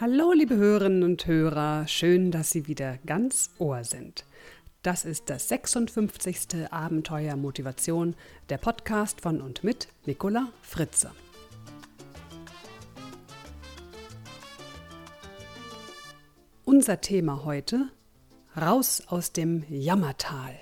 Hallo, liebe Hörerinnen und Hörer, schön, dass Sie wieder ganz Ohr sind. Das ist das 56. Abenteuer Motivation, der Podcast von und mit Nicola Fritze. Unser Thema heute: Raus aus dem Jammertal.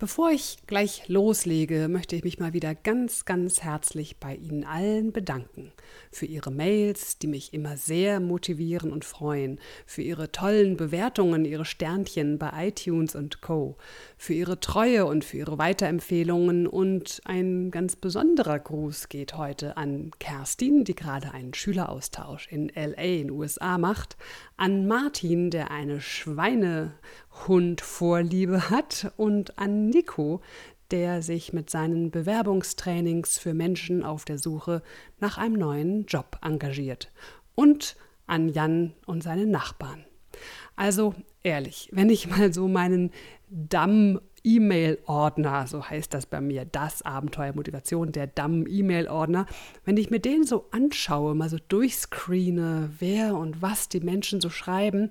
Bevor ich gleich loslege, möchte ich mich mal wieder ganz, ganz herzlich bei Ihnen allen bedanken für Ihre Mails, die mich immer sehr motivieren und freuen, für Ihre tollen Bewertungen, Ihre Sternchen bei iTunes und Co, für Ihre Treue und für Ihre Weiterempfehlungen. Und ein ganz besonderer Gruß geht heute an Kerstin, die gerade einen Schüleraustausch in LA in USA macht, an Martin, der eine Schweinehundvorliebe hat und an Nico, der sich mit seinen Bewerbungstrainings für Menschen auf der Suche nach einem neuen Job engagiert. Und an Jan und seine Nachbarn. Also ehrlich, wenn ich mal so meinen Damm E-Mail-Ordner, so heißt das bei mir, das Abenteuer Motivation, der Damm-E-Mail-Ordner, wenn ich mir den so anschaue, mal so durchscreene, wer und was die Menschen so schreiben,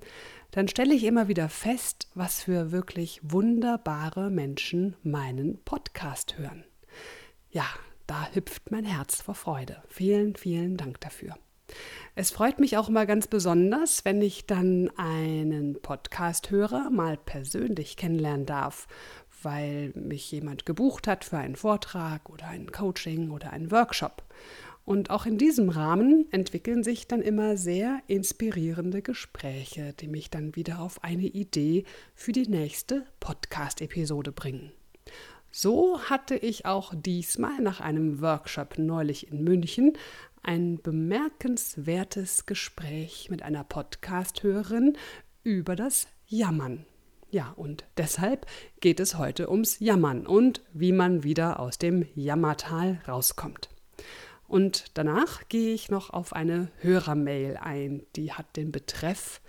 dann stelle ich immer wieder fest, was für wirklich wunderbare Menschen meinen Podcast hören. Ja, da hüpft mein Herz vor Freude. Vielen, vielen Dank dafür. Es freut mich auch immer ganz besonders, wenn ich dann einen Podcast-Hörer mal persönlich kennenlernen darf, weil mich jemand gebucht hat für einen Vortrag oder ein Coaching oder einen Workshop. Und auch in diesem Rahmen entwickeln sich dann immer sehr inspirierende Gespräche, die mich dann wieder auf eine Idee für die nächste Podcast-Episode bringen. So hatte ich auch diesmal nach einem Workshop neulich in München ein bemerkenswertes Gespräch mit einer Podcast-Hörerin über das Jammern. Ja, und deshalb geht es heute ums Jammern und wie man wieder aus dem Jammertal rauskommt. Und danach gehe ich noch auf eine Hörermail ein, die hat den Betreff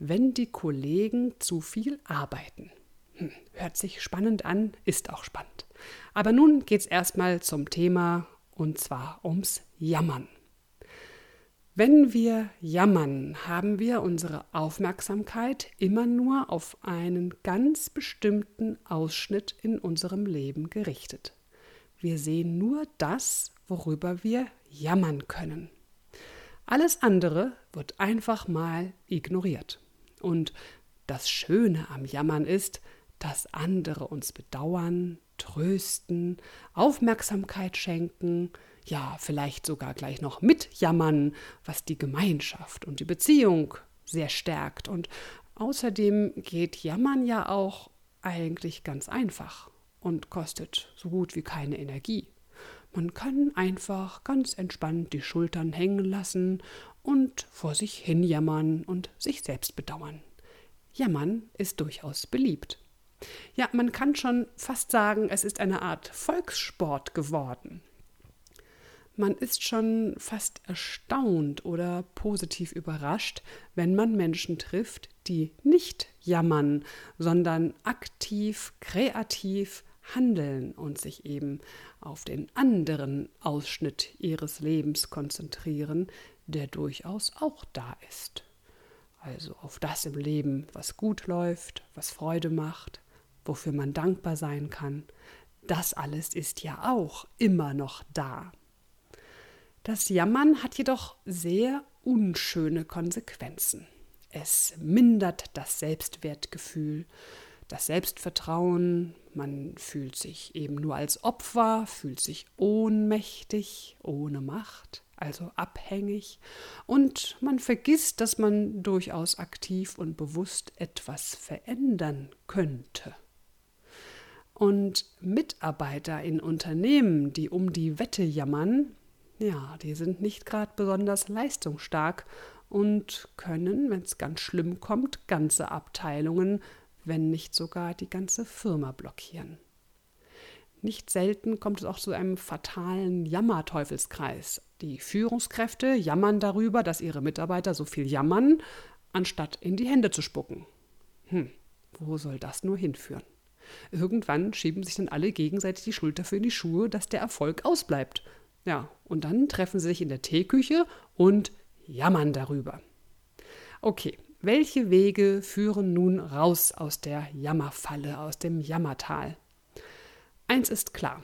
Wenn die Kollegen zu viel arbeiten. Hm, hört sich spannend an, ist auch spannend. Aber nun geht es erstmal zum Thema und zwar ums Jammern. Wenn wir jammern, haben wir unsere Aufmerksamkeit immer nur auf einen ganz bestimmten Ausschnitt in unserem Leben gerichtet. Wir sehen nur das, worüber wir jammern können. Alles andere wird einfach mal ignoriert. Und das Schöne am Jammern ist, dass andere uns bedauern, trösten, Aufmerksamkeit schenken, ja, vielleicht sogar gleich noch mitjammern, was die Gemeinschaft und die Beziehung sehr stärkt. Und außerdem geht Jammern ja auch eigentlich ganz einfach und kostet so gut wie keine Energie. Man kann einfach ganz entspannt die Schultern hängen lassen und vor sich hin jammern und sich selbst bedauern. Jammern ist durchaus beliebt. Ja, man kann schon fast sagen, es ist eine Art Volkssport geworden. Man ist schon fast erstaunt oder positiv überrascht, wenn man Menschen trifft, die nicht jammern, sondern aktiv, kreativ, handeln und sich eben auf den anderen Ausschnitt ihres Lebens konzentrieren, der durchaus auch da ist. Also auf das im Leben, was gut läuft, was Freude macht, wofür man dankbar sein kann, das alles ist ja auch immer noch da. Das Jammern hat jedoch sehr unschöne Konsequenzen. Es mindert das Selbstwertgefühl, das Selbstvertrauen, man fühlt sich eben nur als Opfer, fühlt sich ohnmächtig, ohne Macht, also abhängig, und man vergisst, dass man durchaus aktiv und bewusst etwas verändern könnte. Und Mitarbeiter in Unternehmen, die um die Wette jammern, ja, die sind nicht gerade besonders leistungsstark und können, wenn es ganz schlimm kommt, ganze Abteilungen wenn nicht sogar die ganze Firma blockieren. Nicht selten kommt es auch zu einem fatalen Jammerteufelskreis. Die Führungskräfte jammern darüber, dass ihre Mitarbeiter so viel jammern, anstatt in die Hände zu spucken. Hm, wo soll das nur hinführen? Irgendwann schieben sich dann alle gegenseitig die Schuld dafür in die Schuhe, dass der Erfolg ausbleibt. Ja, und dann treffen sie sich in der Teeküche und jammern darüber. Okay, welche Wege führen nun raus aus der Jammerfalle, aus dem Jammertal? Eins ist klar.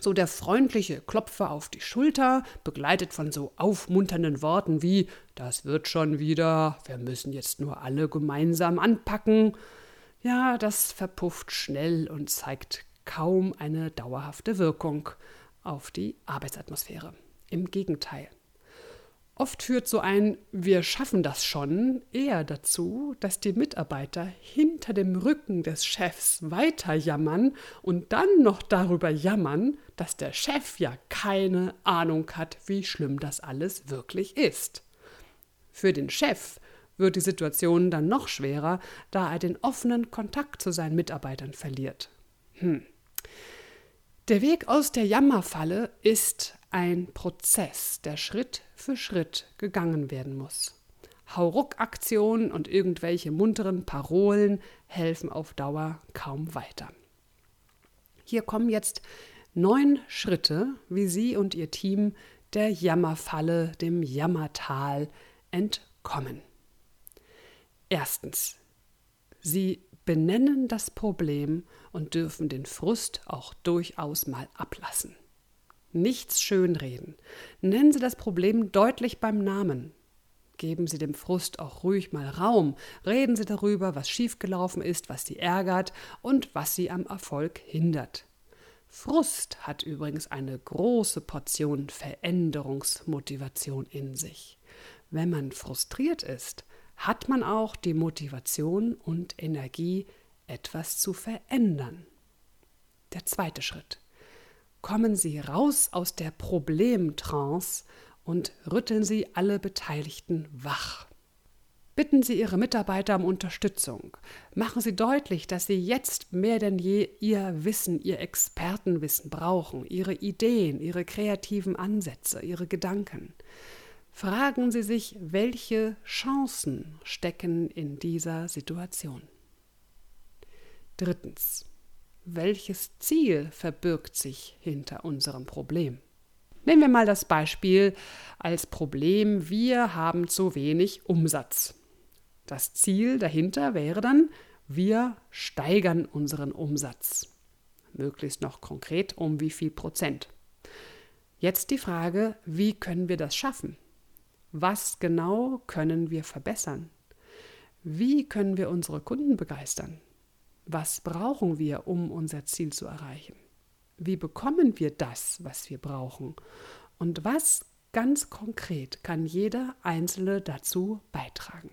So der freundliche Klopfer auf die Schulter, begleitet von so aufmunternden Worten wie Das wird schon wieder, wir müssen jetzt nur alle gemeinsam anpacken, ja, das verpufft schnell und zeigt kaum eine dauerhafte Wirkung auf die Arbeitsatmosphäre. Im Gegenteil. Oft führt so ein Wir schaffen das schon eher dazu, dass die Mitarbeiter hinter dem Rücken des Chefs weiter jammern und dann noch darüber jammern, dass der Chef ja keine Ahnung hat, wie schlimm das alles wirklich ist. Für den Chef wird die Situation dann noch schwerer, da er den offenen Kontakt zu seinen Mitarbeitern verliert. Hm. Der Weg aus der Jammerfalle ist ein Prozess, der Schritt für Schritt gegangen werden muss. Hauruck-Aktionen und irgendwelche munteren Parolen helfen auf Dauer kaum weiter. Hier kommen jetzt neun Schritte, wie Sie und Ihr Team der Jammerfalle, dem Jammertal entkommen. Erstens. Sie benennen das Problem und dürfen den Frust auch durchaus mal ablassen. Nichts schönreden. Nennen Sie das Problem deutlich beim Namen. Geben Sie dem Frust auch ruhig mal Raum. Reden Sie darüber, was schiefgelaufen ist, was Sie ärgert und was Sie am Erfolg hindert. Frust hat übrigens eine große Portion Veränderungsmotivation in sich. Wenn man frustriert ist, hat man auch die Motivation und Energie, etwas zu verändern. Der zweite Schritt. Kommen Sie raus aus der Problemtrance und rütteln Sie alle Beteiligten wach. Bitten Sie Ihre Mitarbeiter um Unterstützung. Machen Sie deutlich, dass Sie jetzt mehr denn je Ihr Wissen, Ihr Expertenwissen brauchen, Ihre Ideen, Ihre kreativen Ansätze, Ihre Gedanken fragen Sie sich, welche Chancen stecken in dieser Situation. Drittens, welches Ziel verbirgt sich hinter unserem Problem? Nehmen wir mal das Beispiel als Problem, wir haben zu wenig Umsatz. Das Ziel dahinter wäre dann, wir steigern unseren Umsatz. Möglichst noch konkret um wie viel Prozent. Jetzt die Frage, wie können wir das schaffen? Was genau können wir verbessern? Wie können wir unsere Kunden begeistern? Was brauchen wir, um unser Ziel zu erreichen? Wie bekommen wir das, was wir brauchen? Und was ganz konkret kann jeder Einzelne dazu beitragen?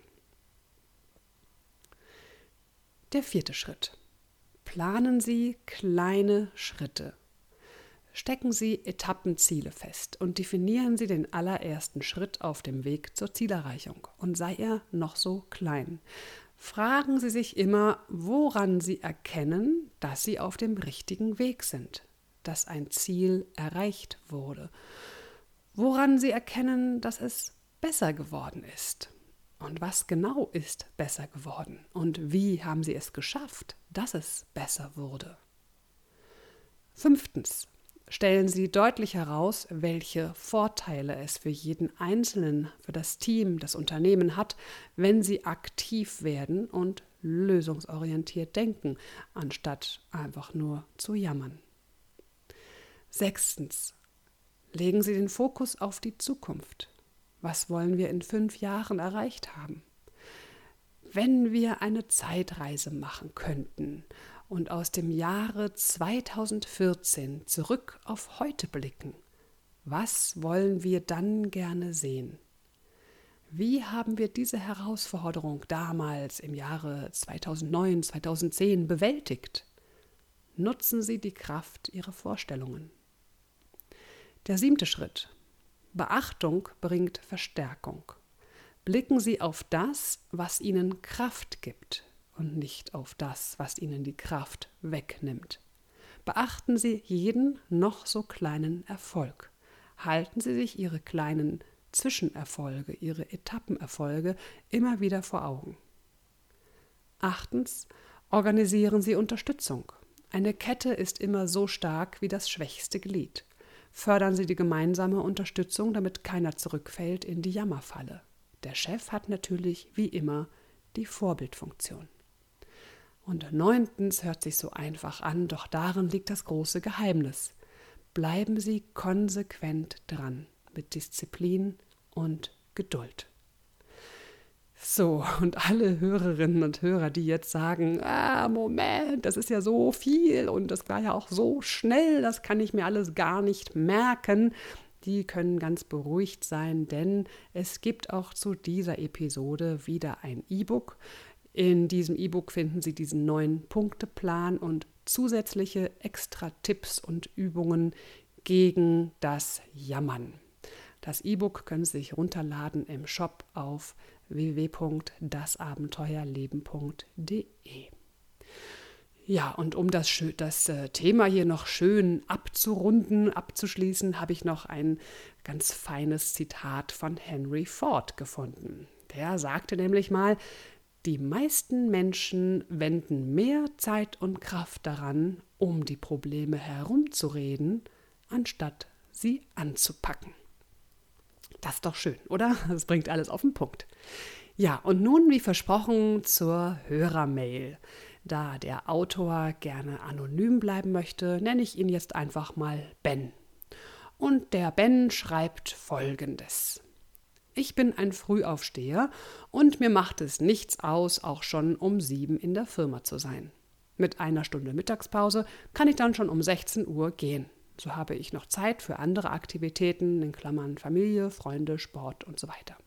Der vierte Schritt. Planen Sie kleine Schritte. Stecken Sie Etappenziele fest und definieren Sie den allerersten Schritt auf dem Weg zur Zielerreichung und sei er noch so klein. Fragen Sie sich immer, woran Sie erkennen, dass Sie auf dem richtigen Weg sind, dass ein Ziel erreicht wurde, woran Sie erkennen, dass es besser geworden ist. Und was genau ist besser geworden? Und wie haben Sie es geschafft, dass es besser wurde? Fünftens stellen sie deutlich heraus, welche Vorteile es für jeden Einzelnen, für das Team, das Unternehmen hat, wenn sie aktiv werden und lösungsorientiert denken, anstatt einfach nur zu jammern. Sechstens. Legen Sie den Fokus auf die Zukunft. Was wollen wir in fünf Jahren erreicht haben? Wenn wir eine Zeitreise machen könnten und aus dem Jahre 2014 zurück auf heute blicken, was wollen wir dann gerne sehen? Wie haben wir diese Herausforderung damals im Jahre 2009, 2010 bewältigt? Nutzen Sie die Kraft Ihrer Vorstellungen. Der siebte Schritt. Beachtung bringt Verstärkung. Blicken Sie auf das, was Ihnen Kraft gibt, und nicht auf das, was ihnen die Kraft wegnimmt. Beachten Sie jeden noch so kleinen Erfolg. Halten Sie sich Ihre kleinen Zwischenerfolge, Ihre Etappenerfolge immer wieder vor Augen. Achtens, organisieren Sie Unterstützung. Eine Kette ist immer so stark wie das schwächste Glied. fördern Sie die gemeinsame Unterstützung, damit keiner zurückfällt in die Jammerfalle. Der Chef hat natürlich wie immer die Vorbildfunktion. Und neuntens hört sich so einfach an, doch darin liegt das große Geheimnis. Bleiben Sie konsequent dran mit Disziplin und Geduld. So, und alle Hörerinnen und Hörer, die jetzt sagen, ah, Moment, das ist ja so viel und das war ja auch so schnell, das kann ich mir alles gar nicht merken, die können ganz beruhigt sein, denn es gibt auch zu dieser Episode wieder ein E-Book. In diesem E-Book finden Sie diesen neuen Punkteplan und zusätzliche extra Tipps und Übungen gegen das Jammern. Das E-Book können Sie sich runterladen im Shop auf www.dasabenteuerleben.de. Ja, und um das, das äh, Thema hier noch schön abzurunden, abzuschließen, habe ich noch ein ganz feines Zitat von Henry Ford gefunden. Der sagte nämlich mal, die meisten Menschen wenden mehr Zeit und Kraft daran, um die Probleme herumzureden, anstatt sie anzupacken. Das ist doch schön, oder? Das bringt alles auf den Punkt. Ja, und nun, wie versprochen, zur Hörermail. Da der Autor gerne anonym bleiben möchte, nenne ich ihn jetzt einfach mal Ben. Und der Ben schreibt folgendes. Ich bin ein Frühaufsteher und mir macht es nichts aus, auch schon um sieben in der Firma zu sein. Mit einer Stunde Mittagspause kann ich dann schon um 16 Uhr gehen. So habe ich noch Zeit für andere Aktivitäten, in Klammern Familie, Freunde, Sport und so weiter.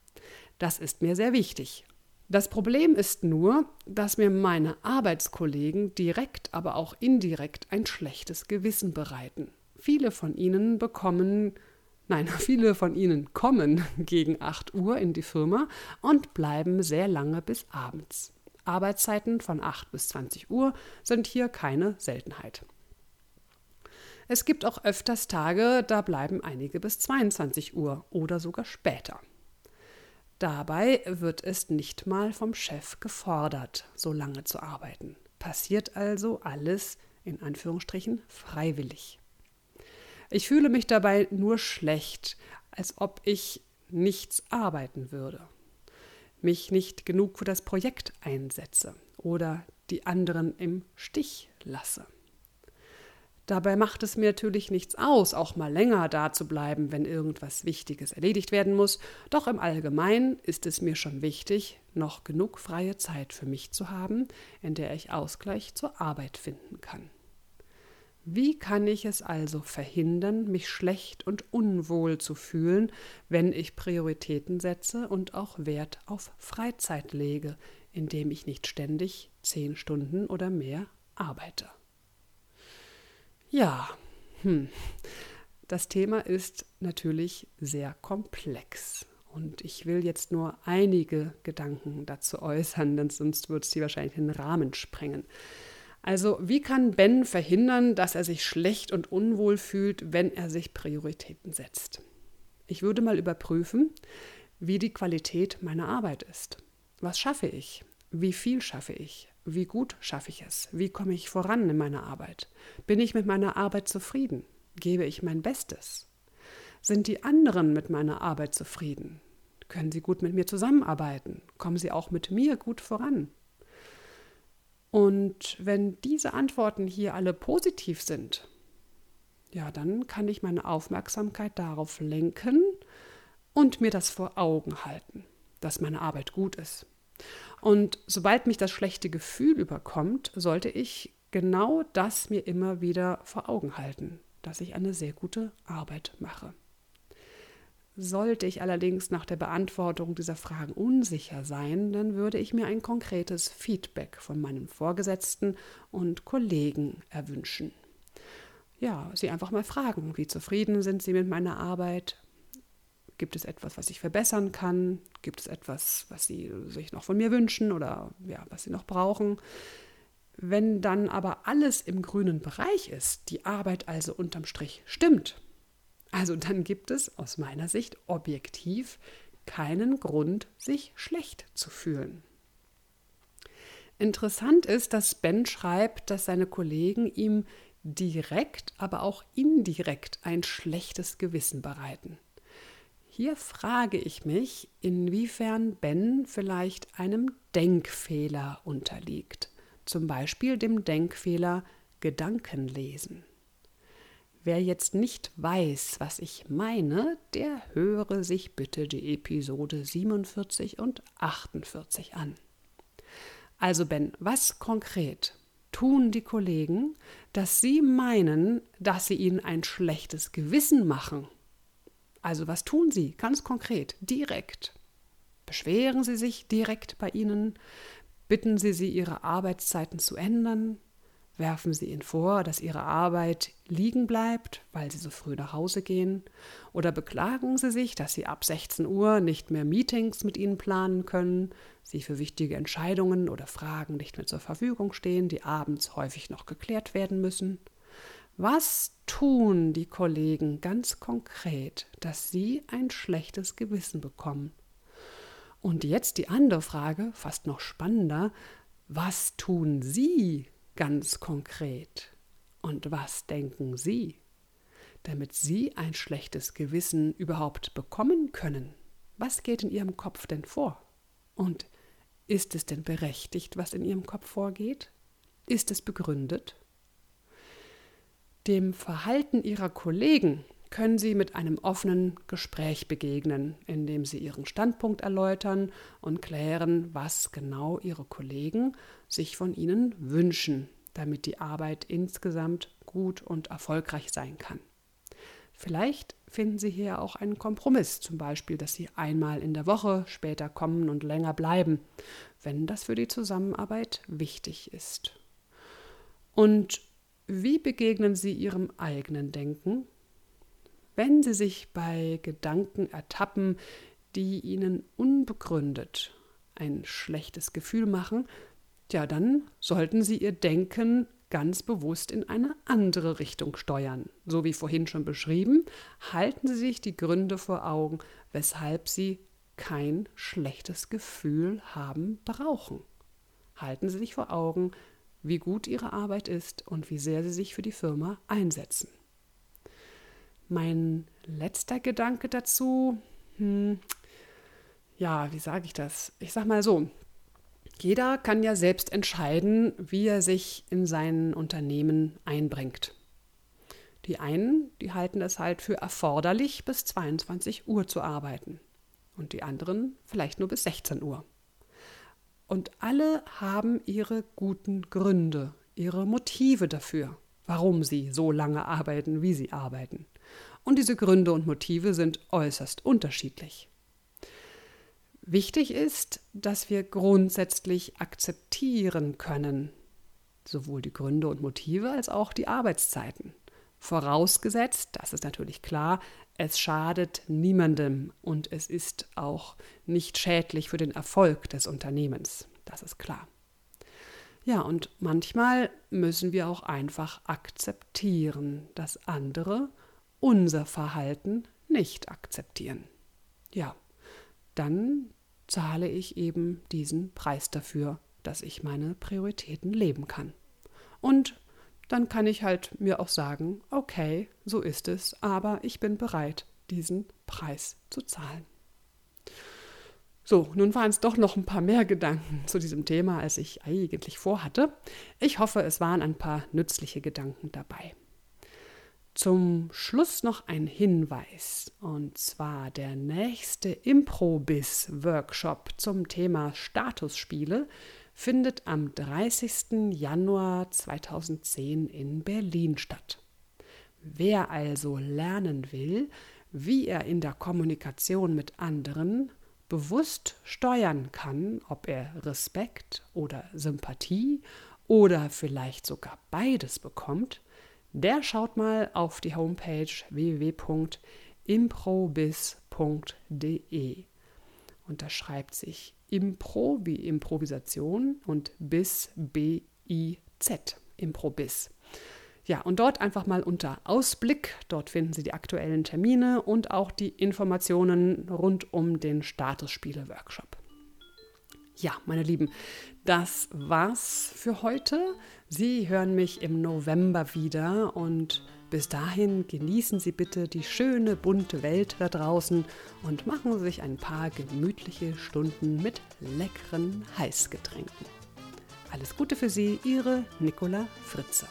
Das ist mir sehr wichtig. Das Problem ist nur, dass mir meine Arbeitskollegen direkt, aber auch indirekt ein schlechtes Gewissen bereiten. Viele von ihnen bekommen, nein, viele von ihnen kommen gegen 8 Uhr in die Firma und bleiben sehr lange bis abends. Arbeitszeiten von 8 bis 20 Uhr sind hier keine Seltenheit. Es gibt auch öfters Tage, da bleiben einige bis 22 Uhr oder sogar später. Dabei wird es nicht mal vom Chef gefordert, so lange zu arbeiten. Passiert also alles in Anführungsstrichen freiwillig. Ich fühle mich dabei nur schlecht, als ob ich nichts arbeiten würde, mich nicht genug für das Projekt einsetze oder die anderen im Stich lasse. Dabei macht es mir natürlich nichts aus, auch mal länger da zu bleiben, wenn irgendwas Wichtiges erledigt werden muss, doch im Allgemeinen ist es mir schon wichtig, noch genug freie Zeit für mich zu haben, in der ich Ausgleich zur Arbeit finden kann. Wie kann ich es also verhindern, mich schlecht und unwohl zu fühlen, wenn ich Prioritäten setze und auch Wert auf Freizeit lege, indem ich nicht ständig zehn Stunden oder mehr arbeite? Ja, hm. das Thema ist natürlich sehr komplex. Und ich will jetzt nur einige Gedanken dazu äußern, denn sonst würde sie wahrscheinlich den Rahmen sprengen. Also, wie kann Ben verhindern, dass er sich schlecht und unwohl fühlt, wenn er sich Prioritäten setzt? Ich würde mal überprüfen, wie die Qualität meiner Arbeit ist. Was schaffe ich? Wie viel schaffe ich? Wie gut schaffe ich es? Wie komme ich voran in meiner Arbeit? Bin ich mit meiner Arbeit zufrieden? Gebe ich mein Bestes? Sind die anderen mit meiner Arbeit zufrieden? Können sie gut mit mir zusammenarbeiten? Kommen sie auch mit mir gut voran? Und wenn diese Antworten hier alle positiv sind, ja, dann kann ich meine Aufmerksamkeit darauf lenken und mir das vor Augen halten, dass meine Arbeit gut ist. Und sobald mich das schlechte Gefühl überkommt, sollte ich genau das mir immer wieder vor Augen halten, dass ich eine sehr gute Arbeit mache. Sollte ich allerdings nach der Beantwortung dieser Fragen unsicher sein, dann würde ich mir ein konkretes Feedback von meinen Vorgesetzten und Kollegen erwünschen. Ja, sie einfach mal fragen, wie zufrieden sind sie mit meiner Arbeit, Gibt es etwas, was ich verbessern kann? Gibt es etwas, was Sie sich noch von mir wünschen oder ja, was Sie noch brauchen? Wenn dann aber alles im grünen Bereich ist, die Arbeit also unterm Strich stimmt, also dann gibt es aus meiner Sicht objektiv keinen Grund, sich schlecht zu fühlen. Interessant ist, dass Ben schreibt, dass seine Kollegen ihm direkt, aber auch indirekt ein schlechtes Gewissen bereiten. Hier frage ich mich, inwiefern Ben vielleicht einem Denkfehler unterliegt, zum Beispiel dem Denkfehler Gedankenlesen. Wer jetzt nicht weiß, was ich meine, der höre sich bitte die Episode 47 und 48 an. Also Ben, was konkret tun die Kollegen, dass sie meinen, dass sie ihnen ein schlechtes Gewissen machen? Also was tun sie ganz konkret, direkt? Beschweren sie sich direkt bei ihnen? Bitten sie sie, ihre Arbeitszeiten zu ändern? Werfen Sie ihnen vor, dass Ihre Arbeit liegen bleibt, weil Sie so früh nach Hause gehen? Oder beklagen Sie sich, dass Sie ab 16 Uhr nicht mehr Meetings mit Ihnen planen können, Sie für wichtige Entscheidungen oder Fragen nicht mehr zur Verfügung stehen, die abends häufig noch geklärt werden müssen? Was tun die Kollegen ganz konkret, dass Sie ein schlechtes Gewissen bekommen? Und jetzt die andere Frage, fast noch spannender, was tun Sie ganz konkret? Und was denken Sie, damit Sie ein schlechtes Gewissen überhaupt bekommen können? Was geht in Ihrem Kopf denn vor? Und ist es denn berechtigt, was in Ihrem Kopf vorgeht? Ist es begründet? Dem Verhalten Ihrer Kollegen können Sie mit einem offenen Gespräch begegnen, indem Sie Ihren Standpunkt erläutern und klären, was genau Ihre Kollegen sich von Ihnen wünschen, damit die Arbeit insgesamt gut und erfolgreich sein kann. Vielleicht finden Sie hier auch einen Kompromiss, zum Beispiel, dass Sie einmal in der Woche später kommen und länger bleiben, wenn das für die Zusammenarbeit wichtig ist. Und wie begegnen Sie Ihrem eigenen Denken? Wenn Sie sich bei Gedanken ertappen, die Ihnen unbegründet ein schlechtes Gefühl machen, ja, dann sollten Sie Ihr Denken ganz bewusst in eine andere Richtung steuern. So wie vorhin schon beschrieben, halten Sie sich die Gründe vor Augen, weshalb Sie kein schlechtes Gefühl haben brauchen. Halten Sie sich vor Augen, wie gut Ihre Arbeit ist und wie sehr Sie sich für die Firma einsetzen. Mein letzter Gedanke dazu, hm, ja, wie sage ich das? Ich sage mal so, jeder kann ja selbst entscheiden, wie er sich in sein Unternehmen einbringt. Die einen, die halten es halt für erforderlich, bis 22 Uhr zu arbeiten und die anderen vielleicht nur bis 16 Uhr. Und alle haben ihre guten Gründe, ihre Motive dafür, warum sie so lange arbeiten, wie sie arbeiten. Und diese Gründe und Motive sind äußerst unterschiedlich. Wichtig ist, dass wir grundsätzlich akzeptieren können, sowohl die Gründe und Motive als auch die Arbeitszeiten. Vorausgesetzt, das ist natürlich klar, es schadet niemandem und es ist auch nicht schädlich für den Erfolg des Unternehmens. Das ist klar. Ja, und manchmal müssen wir auch einfach akzeptieren, dass andere unser Verhalten nicht akzeptieren. Ja, dann zahle ich eben diesen Preis dafür, dass ich meine Prioritäten leben kann. Und dann kann ich halt mir auch sagen, okay, so ist es, aber ich bin bereit, diesen Preis zu zahlen. So, nun waren es doch noch ein paar mehr Gedanken zu diesem Thema, als ich eigentlich vorhatte. Ich hoffe, es waren ein paar nützliche Gedanken dabei. Zum Schluss noch ein Hinweis, und zwar der nächste Improbis-Workshop zum Thema Statusspiele findet am 30. Januar 2010 in Berlin statt. Wer also lernen will, wie er in der Kommunikation mit anderen bewusst steuern kann, ob er Respekt oder Sympathie oder vielleicht sogar beides bekommt, der schaut mal auf die Homepage www.improbis.de. Und da schreibt sich Impro wie Improvisation und bis B-I-Z, Improbis. Ja, und dort einfach mal unter Ausblick, dort finden Sie die aktuellen Termine und auch die Informationen rund um den Statusspiele-Workshop. Ja, meine Lieben, das war's für heute. Sie hören mich im November wieder und bis dahin genießen Sie bitte die schöne bunte Welt da draußen und machen Sie sich ein paar gemütliche Stunden mit leckeren Heißgetränken. Alles Gute für Sie, Ihre Nicola Fritze.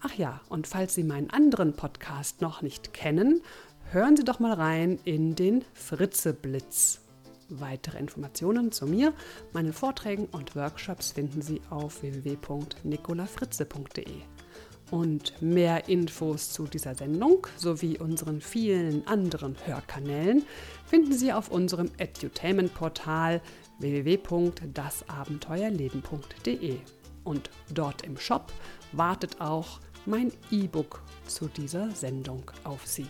Ach ja, und falls Sie meinen anderen Podcast noch nicht kennen, hören Sie doch mal rein in den Fritze Blitz. Weitere Informationen zu mir, meinen Vorträgen und Workshops finden Sie auf www.nicolafritze.de. Und mehr Infos zu dieser Sendung sowie unseren vielen anderen Hörkanälen finden Sie auf unserem Edutainment-Portal www.dasabenteuerleben.de. Und dort im Shop wartet auch mein E-Book zu dieser Sendung auf Sie.